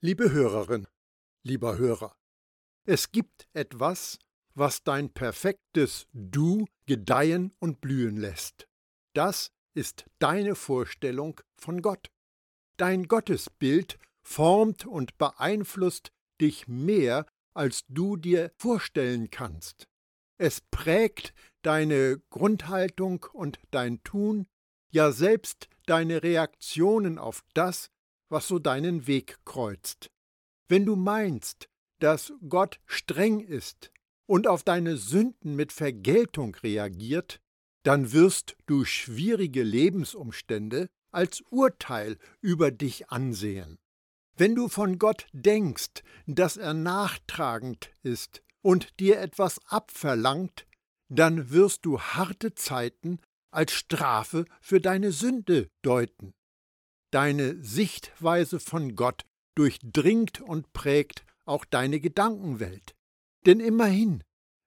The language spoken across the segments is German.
Liebe Hörerin, lieber Hörer, es gibt etwas, was dein perfektes Du gedeihen und blühen lässt. Das ist deine Vorstellung von Gott. Dein Gottesbild formt und beeinflusst dich mehr, als du dir vorstellen kannst. Es prägt deine Grundhaltung und dein Tun, ja selbst deine Reaktionen auf das, was so deinen Weg kreuzt. Wenn du meinst, dass Gott streng ist und auf deine Sünden mit Vergeltung reagiert, dann wirst du schwierige Lebensumstände als Urteil über dich ansehen. Wenn du von Gott denkst, dass er nachtragend ist und dir etwas abverlangt, dann wirst du harte Zeiten als Strafe für deine Sünde deuten. Deine Sichtweise von Gott durchdringt und prägt auch deine Gedankenwelt. Denn immerhin,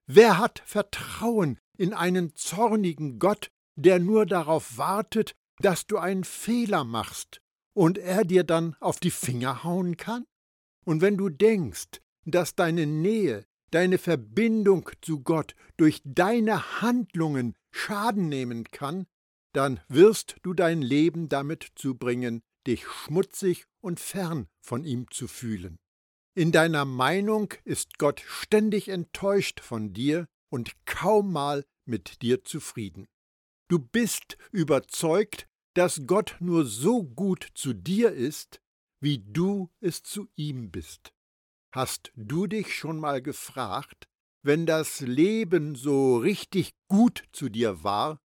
wer hat Vertrauen in einen zornigen Gott, der nur darauf wartet, dass du einen Fehler machst und er dir dann auf die Finger hauen kann? Und wenn du denkst, dass deine Nähe, deine Verbindung zu Gott durch deine Handlungen Schaden nehmen kann, dann wirst du dein Leben damit zubringen, dich schmutzig und fern von ihm zu fühlen. In deiner Meinung ist Gott ständig enttäuscht von dir und kaum mal mit dir zufrieden. Du bist überzeugt, dass Gott nur so gut zu dir ist, wie du es zu ihm bist. Hast du dich schon mal gefragt, wenn das Leben so richtig gut zu dir war,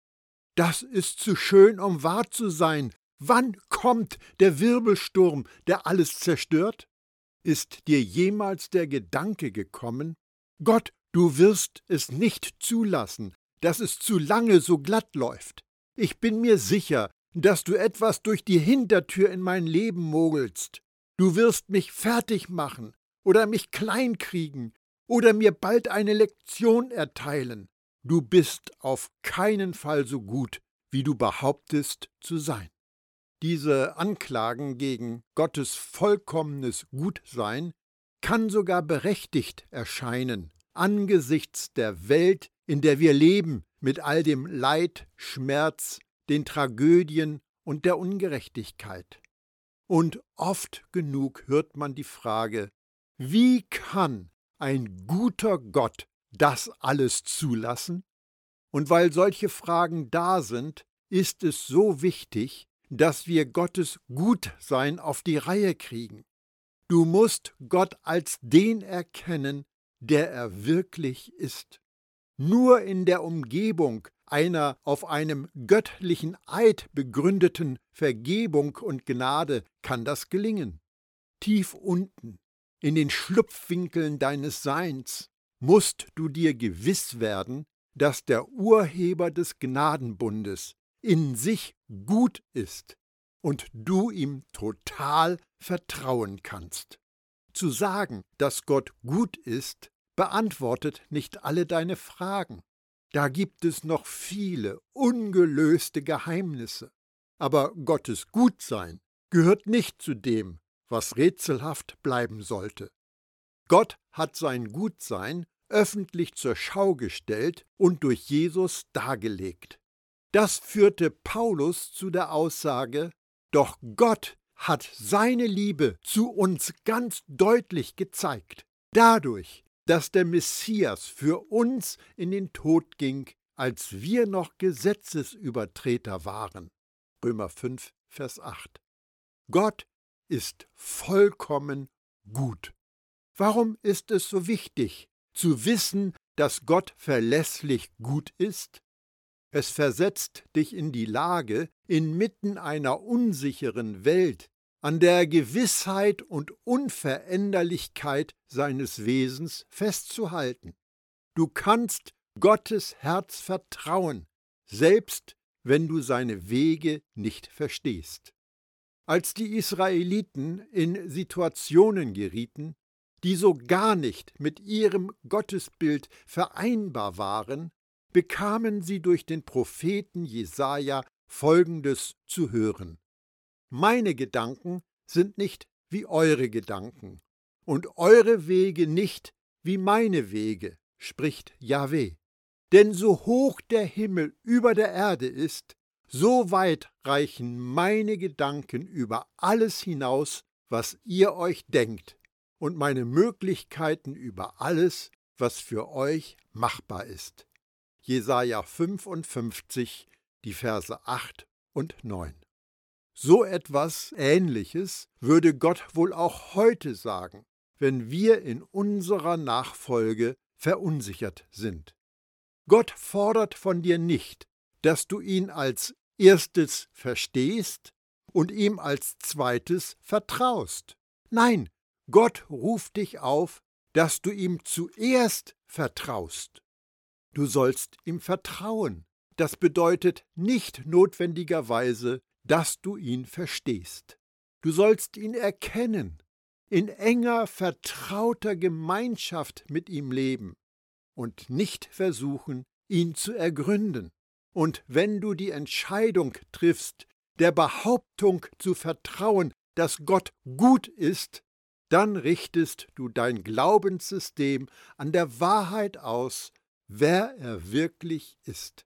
das ist zu schön, um wahr zu sein. Wann kommt der Wirbelsturm, der alles zerstört? Ist dir jemals der Gedanke gekommen, Gott, du wirst es nicht zulassen, dass es zu lange so glatt läuft. Ich bin mir sicher, dass du etwas durch die Hintertür in mein Leben mogelst. Du wirst mich fertig machen oder mich kleinkriegen oder mir bald eine Lektion erteilen. Du bist auf keinen Fall so gut, wie du behauptest zu sein. Diese Anklagen gegen Gottes vollkommenes Gutsein kann sogar berechtigt erscheinen angesichts der Welt, in der wir leben, mit all dem Leid, Schmerz, den Tragödien und der Ungerechtigkeit. Und oft genug hört man die Frage, wie kann ein guter Gott das alles zulassen? Und weil solche Fragen da sind, ist es so wichtig, dass wir Gottes Gutsein auf die Reihe kriegen. Du musst Gott als den erkennen, der er wirklich ist. Nur in der Umgebung einer auf einem göttlichen Eid begründeten Vergebung und Gnade kann das gelingen. Tief unten, in den Schlupfwinkeln deines Seins, musst du dir gewiss werden, dass der Urheber des Gnadenbundes in sich gut ist und du ihm total vertrauen kannst. Zu sagen, dass Gott gut ist, beantwortet nicht alle deine Fragen. Da gibt es noch viele ungelöste Geheimnisse. Aber Gottes Gutsein gehört nicht zu dem, was rätselhaft bleiben sollte. Gott hat sein Gutsein öffentlich zur Schau gestellt und durch Jesus dargelegt. Das führte Paulus zu der Aussage, doch Gott hat seine Liebe zu uns ganz deutlich gezeigt, dadurch, dass der Messias für uns in den Tod ging, als wir noch Gesetzesübertreter waren. Römer 5, Vers 8. Gott ist vollkommen gut. Warum ist es so wichtig, zu wissen, dass Gott verlässlich gut ist? Es versetzt dich in die Lage, inmitten einer unsicheren Welt an der Gewissheit und Unveränderlichkeit seines Wesens festzuhalten. Du kannst Gottes Herz vertrauen, selbst wenn du seine Wege nicht verstehst. Als die Israeliten in Situationen gerieten, die so gar nicht mit ihrem Gottesbild vereinbar waren, bekamen sie durch den Propheten Jesaja Folgendes zu hören: meine Gedanken sind nicht wie eure Gedanken und eure Wege nicht wie meine Wege, spricht Jahweh. Denn so hoch der Himmel über der Erde ist, so weit reichen meine Gedanken über alles hinaus, was ihr euch denkt, und meine Möglichkeiten über alles, was für euch machbar ist. Jesaja 55, die Verse 8 und 9. So etwas Ähnliches würde Gott wohl auch heute sagen, wenn wir in unserer Nachfolge verunsichert sind. Gott fordert von dir nicht, dass du ihn als erstes verstehst und ihm als zweites vertraust. Nein, Gott ruft dich auf, dass du ihm zuerst vertraust. Du sollst ihm vertrauen. Das bedeutet nicht notwendigerweise, dass du ihn verstehst. Du sollst ihn erkennen, in enger, vertrauter Gemeinschaft mit ihm leben und nicht versuchen, ihn zu ergründen. Und wenn du die Entscheidung triffst, der Behauptung zu vertrauen, dass Gott gut ist, dann richtest du dein Glaubenssystem an der Wahrheit aus, wer er wirklich ist.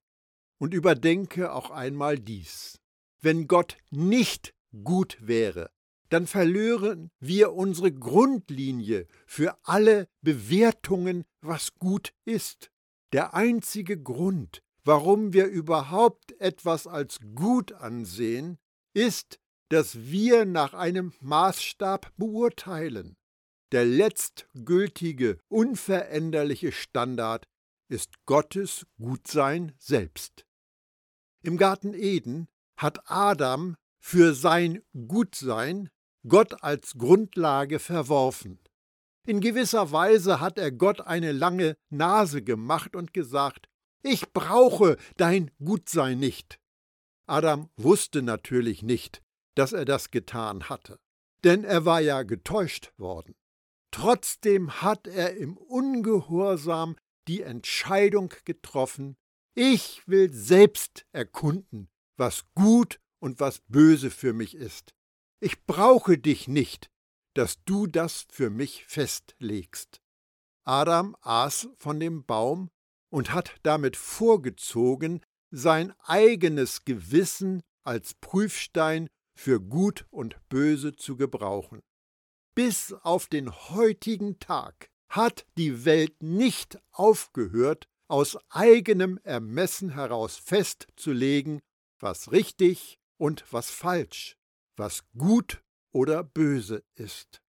Und überdenke auch einmal dies. Wenn Gott nicht gut wäre, dann verlören wir unsere Grundlinie für alle Bewertungen, was gut ist. Der einzige Grund, warum wir überhaupt etwas als gut ansehen, ist, dass wir nach einem Maßstab beurteilen. Der letztgültige, unveränderliche Standard ist Gottes Gutsein selbst. Im Garten Eden hat Adam für sein Gutsein Gott als Grundlage verworfen. In gewisser Weise hat er Gott eine lange Nase gemacht und gesagt, ich brauche dein Gutsein nicht. Adam wusste natürlich nicht, dass er das getan hatte, denn er war ja getäuscht worden. Trotzdem hat er im Ungehorsam die Entscheidung getroffen, ich will selbst erkunden, was gut und was böse für mich ist. Ich brauche dich nicht, dass du das für mich festlegst. Adam aß von dem Baum und hat damit vorgezogen, sein eigenes Gewissen als Prüfstein für Gut und Böse zu gebrauchen. Bis auf den heutigen Tag hat die Welt nicht aufgehört, aus eigenem Ermessen heraus festzulegen, was richtig und was falsch, was gut oder böse ist.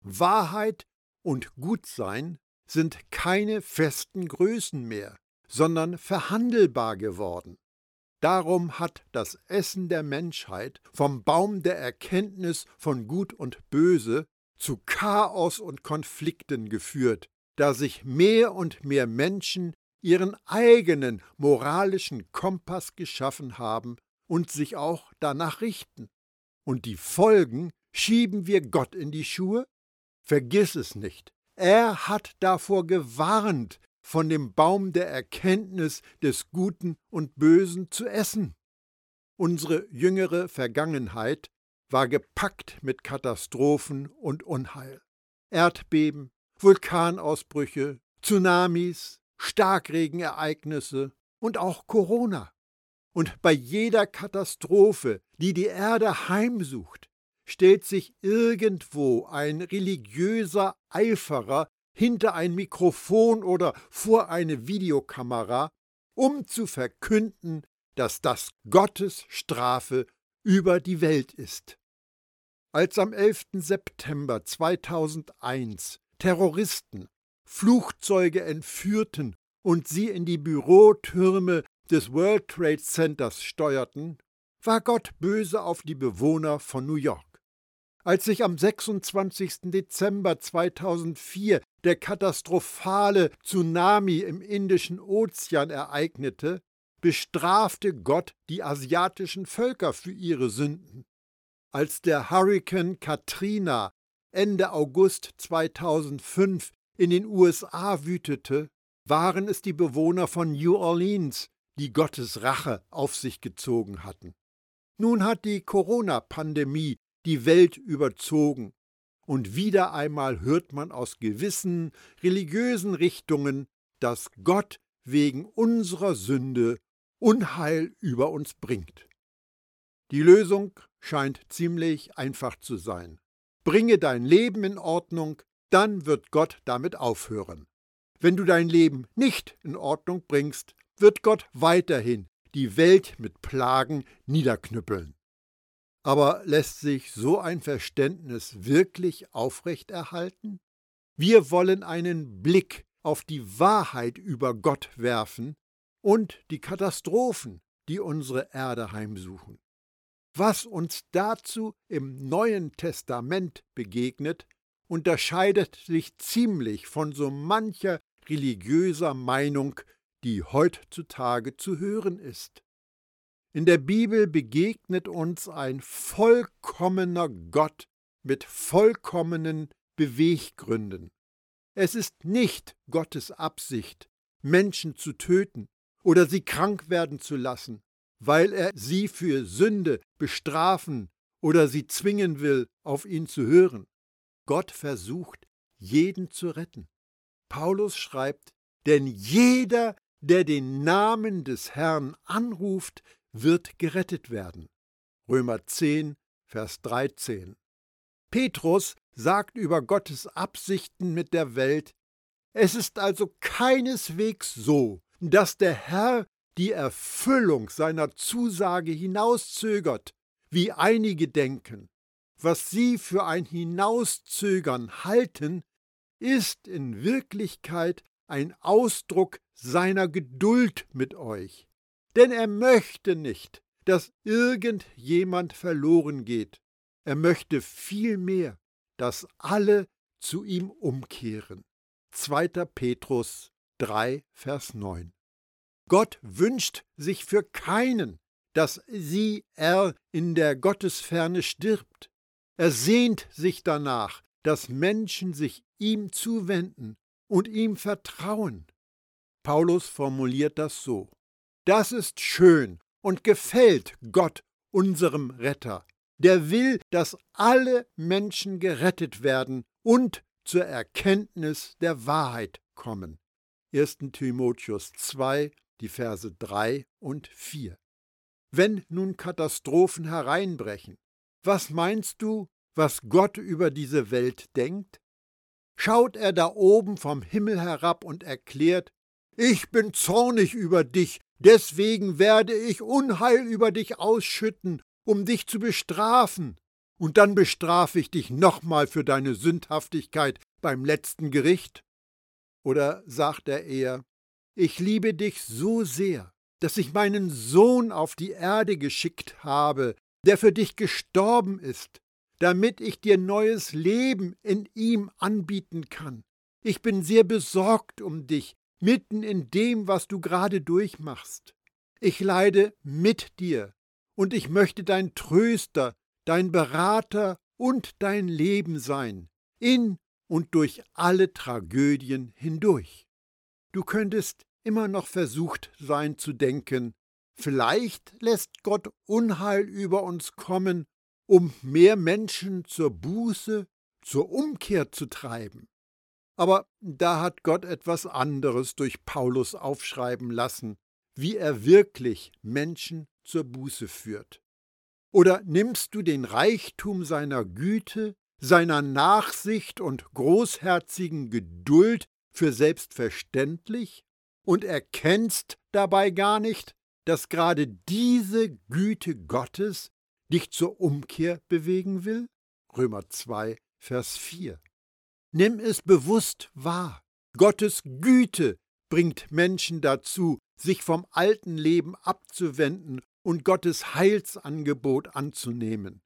Wahrheit und Gutsein sind keine festen Größen mehr, sondern verhandelbar geworden. Darum hat das Essen der Menschheit vom Baum der Erkenntnis von Gut und Böse zu Chaos und Konflikten geführt, da sich mehr und mehr Menschen ihren eigenen moralischen Kompass geschaffen haben und sich auch danach richten. Und die Folgen schieben wir Gott in die Schuhe? Vergiss es nicht. Er hat davor gewarnt, von dem Baum der Erkenntnis des Guten und Bösen zu essen. Unsere jüngere Vergangenheit war gepackt mit Katastrophen und Unheil. Erdbeben, Vulkanausbrüche, Tsunamis, Starkregenereignisse und auch Corona. Und bei jeder Katastrophe, die die Erde heimsucht, stellt sich irgendwo ein religiöser Eiferer hinter ein Mikrofon oder vor eine Videokamera, um zu verkünden, dass das Gottes Strafe über die Welt ist. Als am 11. September 2001 Terroristen Flugzeuge entführten und sie in die Bürotürme des World Trade Centers steuerten, war Gott böse auf die Bewohner von New York. Als sich am 26. Dezember 2004 der katastrophale Tsunami im Indischen Ozean ereignete, bestrafte Gott die asiatischen Völker für ihre Sünden. Als der Hurrikan Katrina Ende August 2005 in den USA wütete, waren es die Bewohner von New Orleans, die Gottes Rache auf sich gezogen hatten. Nun hat die Corona-Pandemie die Welt überzogen und wieder einmal hört man aus gewissen religiösen Richtungen, dass Gott wegen unserer Sünde Unheil über uns bringt. Die Lösung scheint ziemlich einfach zu sein. Bringe dein Leben in Ordnung, dann wird Gott damit aufhören. Wenn du dein Leben nicht in Ordnung bringst, wird Gott weiterhin die Welt mit Plagen niederknüppeln. Aber lässt sich so ein Verständnis wirklich aufrechterhalten? Wir wollen einen Blick auf die Wahrheit über Gott werfen und die Katastrophen, die unsere Erde heimsuchen. Was uns dazu im Neuen Testament begegnet, unterscheidet sich ziemlich von so mancher religiöser Meinung, die heutzutage zu hören ist. In der Bibel begegnet uns ein vollkommener Gott mit vollkommenen Beweggründen. Es ist nicht Gottes Absicht, Menschen zu töten oder sie krank werden zu lassen, weil er sie für Sünde bestrafen oder sie zwingen will, auf ihn zu hören. Gott versucht, jeden zu retten. Paulus schreibt, denn jeder, der den Namen des Herrn anruft, wird gerettet werden. Römer 10, Vers 13. Petrus sagt über Gottes Absichten mit der Welt, es ist also keineswegs so, dass der Herr die Erfüllung seiner Zusage hinauszögert, wie einige denken. Was sie für ein Hinauszögern halten, ist in Wirklichkeit ein Ausdruck seiner Geduld mit euch. Denn er möchte nicht, dass irgendjemand verloren geht. Er möchte vielmehr, dass alle zu ihm umkehren. 2. Petrus 3, Vers 9. Gott wünscht sich für keinen, dass sie er in der Gottesferne stirbt. Er sehnt sich danach, dass Menschen sich ihm zuwenden und ihm vertrauen. Paulus formuliert das so. Das ist schön und gefällt Gott, unserem Retter. Der will, dass alle Menschen gerettet werden und zur Erkenntnis der Wahrheit kommen. 1. Timotheus 2, die Verse 3 und 4. Wenn nun Katastrophen hereinbrechen, was meinst du, was Gott über diese Welt denkt? Schaut er da oben vom Himmel herab und erklärt, ich bin zornig über dich, deswegen werde ich Unheil über dich ausschütten, um dich zu bestrafen, und dann bestrafe ich dich nochmal für deine Sündhaftigkeit beim letzten Gericht? Oder sagt er eher, ich liebe dich so sehr, dass ich meinen Sohn auf die Erde geschickt habe, der für dich gestorben ist, damit ich dir neues Leben in ihm anbieten kann. Ich bin sehr besorgt um dich, mitten in dem, was du gerade durchmachst. Ich leide mit dir, und ich möchte dein Tröster, dein Berater und dein Leben sein, in und durch alle Tragödien hindurch. Du könntest immer noch versucht sein zu denken, vielleicht lässt Gott Unheil über uns kommen, um mehr Menschen zur Buße, zur Umkehr zu treiben. Aber da hat Gott etwas anderes durch Paulus aufschreiben lassen, wie er wirklich Menschen zur Buße führt. Oder nimmst du den Reichtum seiner Güte, seiner Nachsicht und großherzigen Geduld für selbstverständlich und erkennst dabei gar nicht, dass gerade diese Güte Gottes dich zur Umkehr bewegen will? Römer 2, Vers 4. Nimm es bewusst wahr. Gottes Güte bringt Menschen dazu, sich vom alten Leben abzuwenden und Gottes Heilsangebot anzunehmen.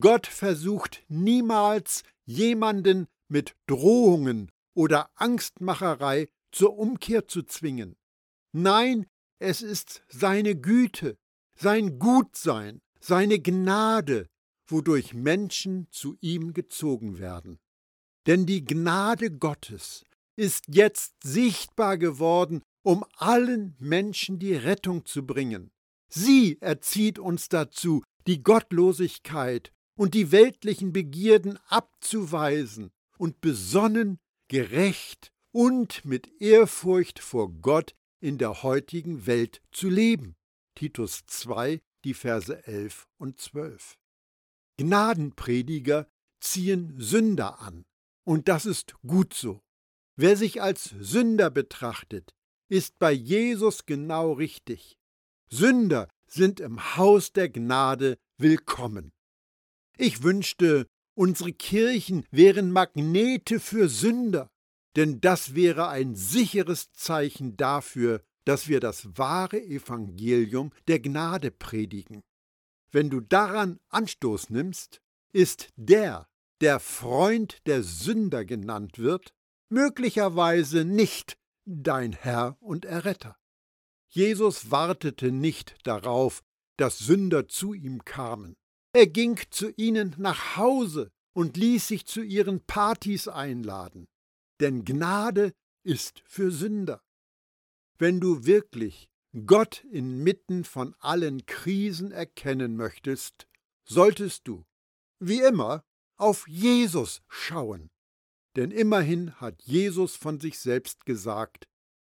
Gott versucht niemals jemanden mit Drohungen oder Angstmacherei zur Umkehr zu zwingen. Nein, es ist seine Güte, sein Gutsein, seine Gnade, wodurch Menschen zu ihm gezogen werden. Denn die Gnade Gottes ist jetzt sichtbar geworden, um allen Menschen die Rettung zu bringen. Sie erzieht uns dazu, die Gottlosigkeit und die weltlichen Begierden abzuweisen und besonnen, gerecht und mit Ehrfurcht vor Gott in der heutigen Welt zu leben. Titus 2, die Verse 11 und 12. Gnadenprediger ziehen Sünder an, und das ist gut so. Wer sich als Sünder betrachtet, ist bei Jesus genau richtig. Sünder sind im Haus der Gnade willkommen. Ich wünschte, unsere Kirchen wären Magnete für Sünder, denn das wäre ein sicheres Zeichen dafür, dass wir das wahre Evangelium der Gnade predigen. Wenn du daran Anstoß nimmst, ist der, der Freund der Sünder genannt wird, möglicherweise nicht dein Herr und Erretter. Jesus wartete nicht darauf, dass Sünder zu ihm kamen. Er ging zu ihnen nach Hause und ließ sich zu ihren Partys einladen. Denn Gnade ist für Sünder. Wenn du wirklich Gott inmitten von allen Krisen erkennen möchtest, solltest du, wie immer, auf Jesus schauen. Denn immerhin hat Jesus von sich selbst gesagt,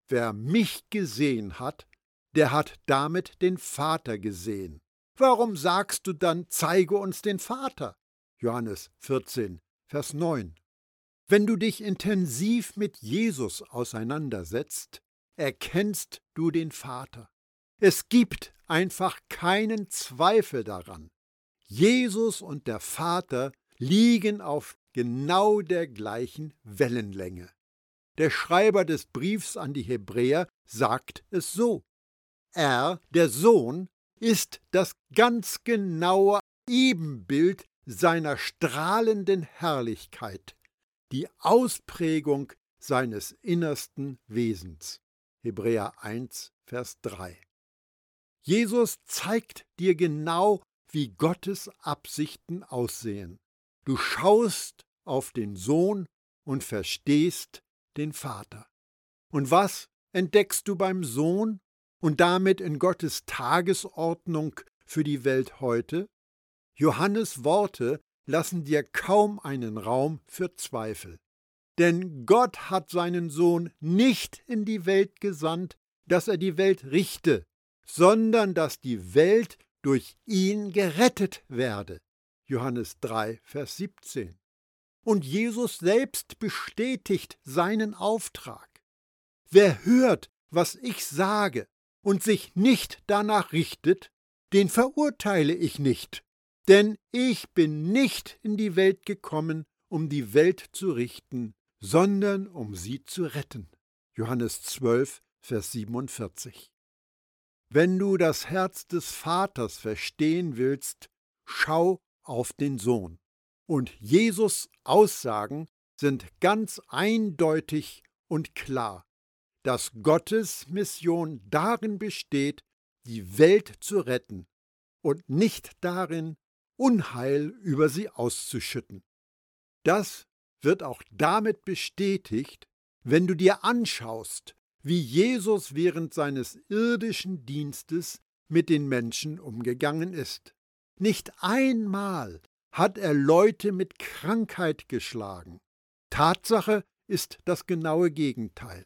wer mich gesehen hat, der hat damit den Vater gesehen. Warum sagst du dann, zeige uns den Vater? Johannes 14, Vers 9. Wenn du dich intensiv mit Jesus auseinandersetzt, erkennst du den Vater. Es gibt einfach keinen Zweifel daran. Jesus und der Vater liegen auf genau der gleichen Wellenlänge. Der Schreiber des Briefs an die Hebräer sagt es so. Er, der Sohn, ist das ganz genaue Ebenbild seiner strahlenden Herrlichkeit, die Ausprägung seines innersten Wesens. Hebräer 1, Vers 3. Jesus zeigt dir genau, wie Gottes Absichten aussehen. Du schaust auf den Sohn und verstehst den Vater. Und was entdeckst du beim Sohn? und damit in Gottes Tagesordnung für die Welt heute? Johannes Worte lassen dir kaum einen Raum für Zweifel. Denn Gott hat seinen Sohn nicht in die Welt gesandt, dass er die Welt richte, sondern dass die Welt durch ihn gerettet werde. Johannes 3, Vers 17. Und Jesus selbst bestätigt seinen Auftrag. Wer hört, was ich sage und sich nicht danach richtet, den verurteile ich nicht, denn ich bin nicht in die Welt gekommen, um die Welt zu richten, sondern um sie zu retten. Johannes 12, Vers 47. Wenn du das Herz des Vaters verstehen willst, schau auf den Sohn. Und Jesus Aussagen sind ganz eindeutig und klar dass Gottes Mission darin besteht, die Welt zu retten und nicht darin, Unheil über sie auszuschütten. Das wird auch damit bestätigt, wenn du dir anschaust, wie Jesus während seines irdischen Dienstes mit den Menschen umgegangen ist. Nicht einmal hat er Leute mit Krankheit geschlagen. Tatsache ist das genaue Gegenteil.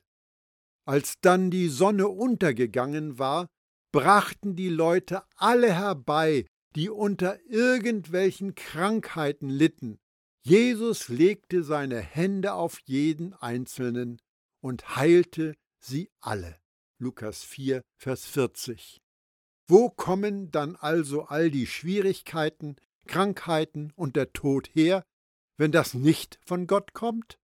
Als dann die Sonne untergegangen war, brachten die Leute alle herbei, die unter irgendwelchen Krankheiten litten. Jesus legte seine Hände auf jeden Einzelnen und heilte sie alle. Lukas 4, Vers 40. Wo kommen dann also all die Schwierigkeiten, Krankheiten und der Tod her, wenn das nicht von Gott kommt?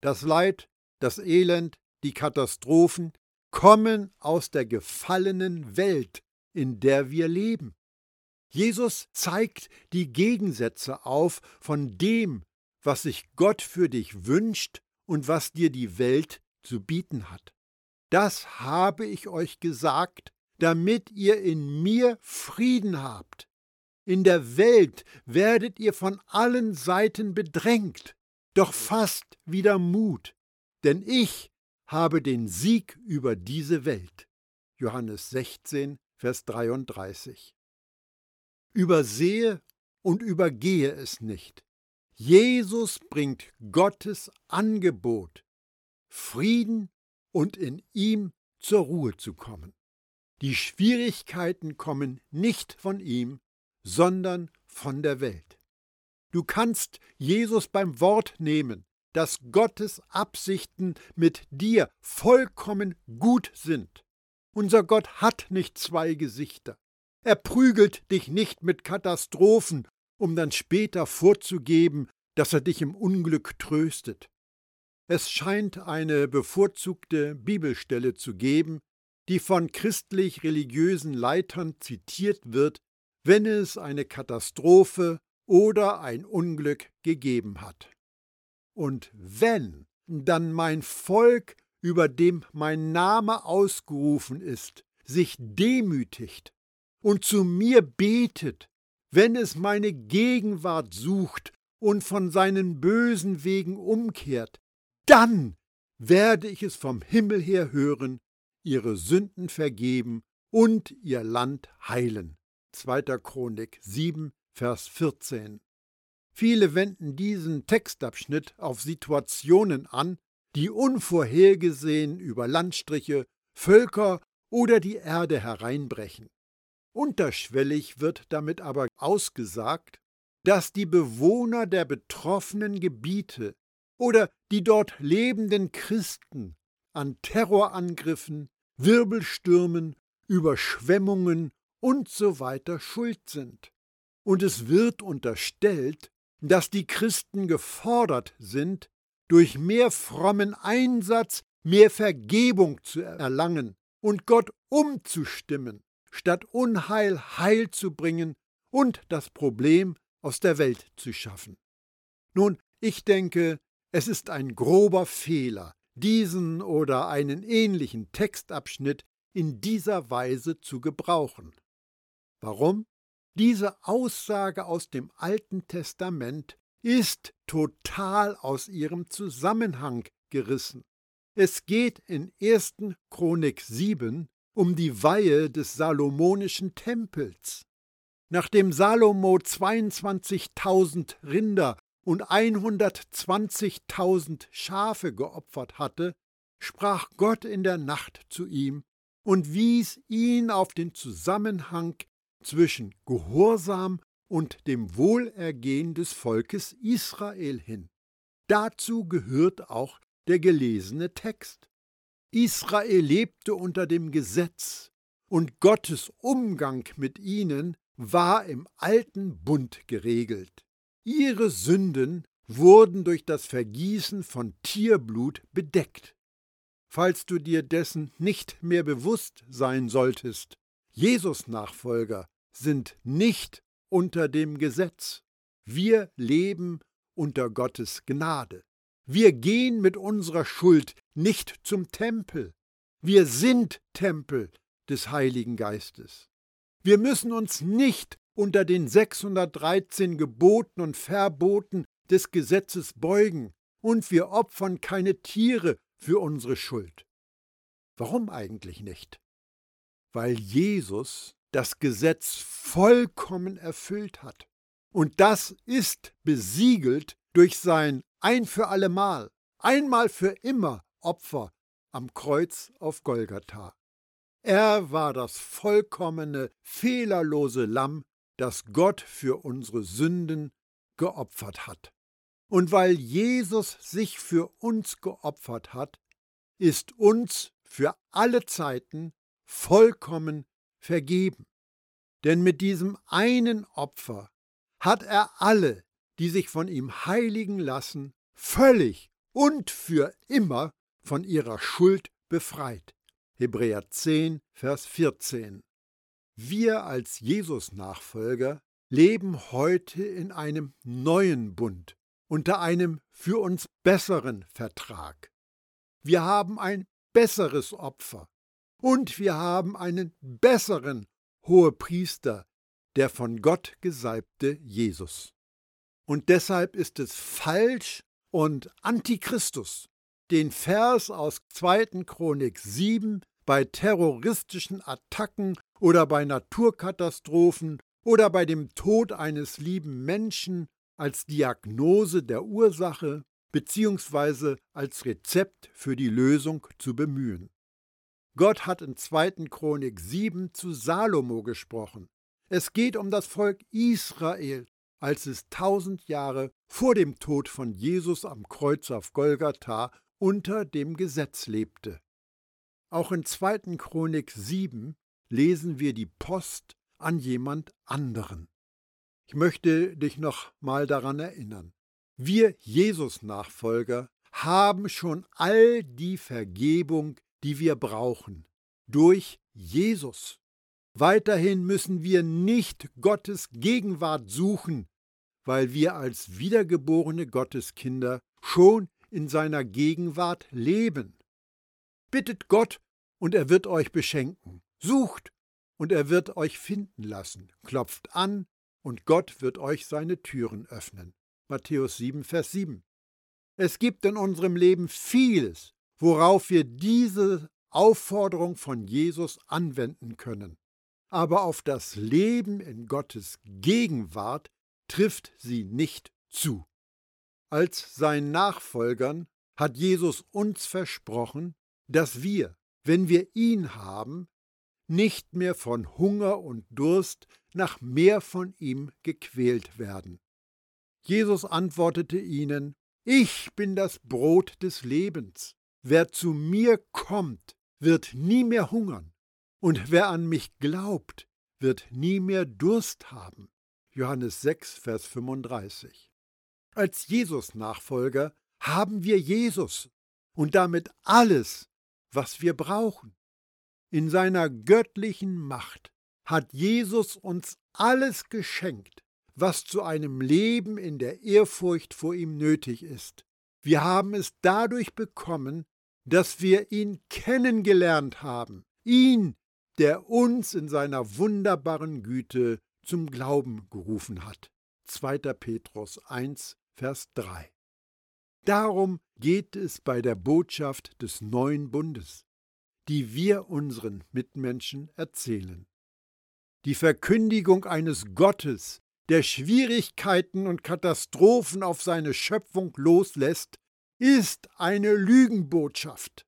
Das Leid, das Elend, die Katastrophen kommen aus der gefallenen Welt, in der wir leben. Jesus zeigt die Gegensätze auf von dem, was sich Gott für dich wünscht und was dir die Welt zu bieten hat. Das habe ich euch gesagt, damit ihr in mir Frieden habt. In der Welt werdet ihr von allen Seiten bedrängt, doch fasst wieder Mut, denn ich habe den Sieg über diese Welt. Johannes 16, Vers 33. Übersehe und übergehe es nicht. Jesus bringt Gottes Angebot, Frieden und in ihm zur Ruhe zu kommen. Die Schwierigkeiten kommen nicht von ihm, sondern von der Welt. Du kannst Jesus beim Wort nehmen, dass Gottes Absichten mit dir vollkommen gut sind. Unser Gott hat nicht zwei Gesichter. Er prügelt dich nicht mit Katastrophen, um dann später vorzugeben, dass er dich im Unglück tröstet. Es scheint eine bevorzugte Bibelstelle zu geben, die von christlich-religiösen Leitern zitiert wird, wenn es eine Katastrophe oder ein Unglück gegeben hat. Und wenn dann mein Volk, über dem mein Name ausgerufen ist, sich demütigt und zu mir betet, wenn es meine Gegenwart sucht und von seinen bösen Wegen umkehrt, dann werde ich es vom Himmel her hören, ihre Sünden vergeben und ihr Land heilen. 2. Chronik 7, Vers 14. Viele wenden diesen Textabschnitt auf Situationen an, die unvorhergesehen über Landstriche, Völker oder die Erde hereinbrechen. Unterschwellig wird damit aber ausgesagt, dass die Bewohner der betroffenen Gebiete oder die dort lebenden Christen an Terrorangriffen, Wirbelstürmen, Überschwemmungen und so weiter schuld sind. Und es wird unterstellt, dass die Christen gefordert sind, durch mehr frommen Einsatz mehr Vergebung zu erlangen und Gott umzustimmen, statt Unheil Heil zu bringen und das Problem aus der Welt zu schaffen. Nun, ich denke, es ist ein grober Fehler, diesen oder einen ähnlichen Textabschnitt in dieser Weise zu gebrauchen. Warum? Diese Aussage aus dem Alten Testament ist total aus ihrem Zusammenhang gerissen. Es geht in 1. Chronik 7 um die Weihe des Salomonischen Tempels. Nachdem Salomo 22.000 Rinder und 120.000 Schafe geopfert hatte, sprach Gott in der Nacht zu ihm und wies ihn auf den Zusammenhang zwischen Gehorsam und dem Wohlergehen des Volkes Israel hin. Dazu gehört auch der gelesene Text. Israel lebte unter dem Gesetz, und Gottes Umgang mit ihnen war im alten Bund geregelt. Ihre Sünden wurden durch das Vergießen von Tierblut bedeckt. Falls du dir dessen nicht mehr bewusst sein solltest, Jesus Nachfolger sind nicht unter dem Gesetz. Wir leben unter Gottes Gnade. Wir gehen mit unserer Schuld nicht zum Tempel. Wir sind Tempel des Heiligen Geistes. Wir müssen uns nicht unter den 613 Geboten und Verboten des Gesetzes beugen und wir opfern keine Tiere für unsere Schuld. Warum eigentlich nicht? Weil Jesus das Gesetz vollkommen erfüllt hat. Und das ist besiegelt durch sein ein für allemal, einmal für immer Opfer am Kreuz auf Golgatha. Er war das vollkommene, fehlerlose Lamm, das Gott für unsere Sünden geopfert hat. Und weil Jesus sich für uns geopfert hat, ist uns für alle Zeiten vollkommen vergeben. Denn mit diesem einen Opfer hat er alle, die sich von ihm heiligen lassen, völlig und für immer von ihrer Schuld befreit. Hebräer 10, Vers 14. Wir als Jesus-Nachfolger leben heute in einem neuen Bund, unter einem für uns besseren Vertrag. Wir haben ein besseres Opfer, und wir haben einen besseren Hohepriester, der von Gott gesalbte Jesus. Und deshalb ist es falsch und Antichristus, den Vers aus 2. Chronik 7 bei terroristischen Attacken oder bei Naturkatastrophen oder bei dem Tod eines lieben Menschen als Diagnose der Ursache bzw. als Rezept für die Lösung zu bemühen. Gott hat in 2. Chronik 7 zu Salomo gesprochen. Es geht um das Volk Israel, als es tausend Jahre vor dem Tod von Jesus am Kreuz auf Golgatha unter dem Gesetz lebte. Auch in 2. Chronik 7 lesen wir die Post an jemand anderen. Ich möchte dich noch mal daran erinnern. Wir Jesus-Nachfolger haben schon all die Vergebung, die wir brauchen, durch Jesus. Weiterhin müssen wir nicht Gottes Gegenwart suchen, weil wir als wiedergeborene Gotteskinder schon in seiner Gegenwart leben. Bittet Gott, und er wird euch beschenken. Sucht, und er wird euch finden lassen. Klopft an, und Gott wird euch seine Türen öffnen. Matthäus 7, Vers 7. Es gibt in unserem Leben vieles, worauf wir diese Aufforderung von Jesus anwenden können. Aber auf das Leben in Gottes Gegenwart trifft sie nicht zu. Als seinen Nachfolgern hat Jesus uns versprochen, dass wir, wenn wir ihn haben, nicht mehr von Hunger und Durst nach mehr von ihm gequält werden. Jesus antwortete ihnen, Ich bin das Brot des Lebens. Wer zu mir kommt, wird nie mehr hungern, und wer an mich glaubt, wird nie mehr Durst haben. Johannes 6, Vers 35. Als Jesus-Nachfolger haben wir Jesus und damit alles, was wir brauchen. In seiner göttlichen Macht hat Jesus uns alles geschenkt, was zu einem Leben in der Ehrfurcht vor ihm nötig ist. Wir haben es dadurch bekommen, dass wir ihn kennengelernt haben, ihn, der uns in seiner wunderbaren Güte zum Glauben gerufen hat. 2. Petrus 1, Vers 3. Darum geht es bei der Botschaft des neuen Bundes die wir unseren Mitmenschen erzählen. Die Verkündigung eines Gottes, der Schwierigkeiten und Katastrophen auf seine Schöpfung loslässt, ist eine Lügenbotschaft.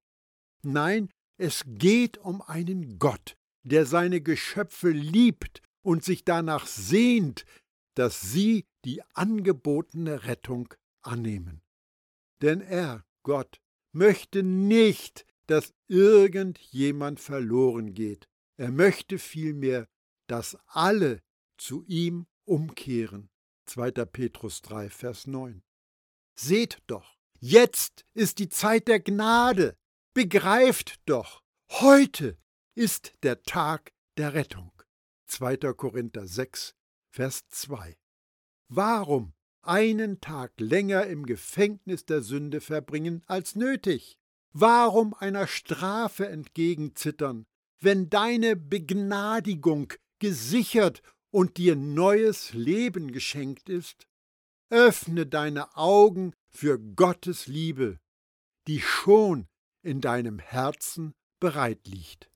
Nein, es geht um einen Gott, der seine Geschöpfe liebt und sich danach sehnt, dass sie die angebotene Rettung annehmen. Denn er, Gott, möchte nicht, dass irgendjemand verloren geht. Er möchte vielmehr, dass alle zu ihm umkehren. 2. Petrus 3, Vers 9. Seht doch, jetzt ist die Zeit der Gnade. Begreift doch, heute ist der Tag der Rettung. 2. Korinther 6, Vers 2. Warum einen Tag länger im Gefängnis der Sünde verbringen als nötig? Warum einer Strafe entgegenzittern, wenn deine Begnadigung gesichert und dir neues Leben geschenkt ist? Öffne deine Augen für Gottes Liebe, die schon in deinem Herzen bereit liegt.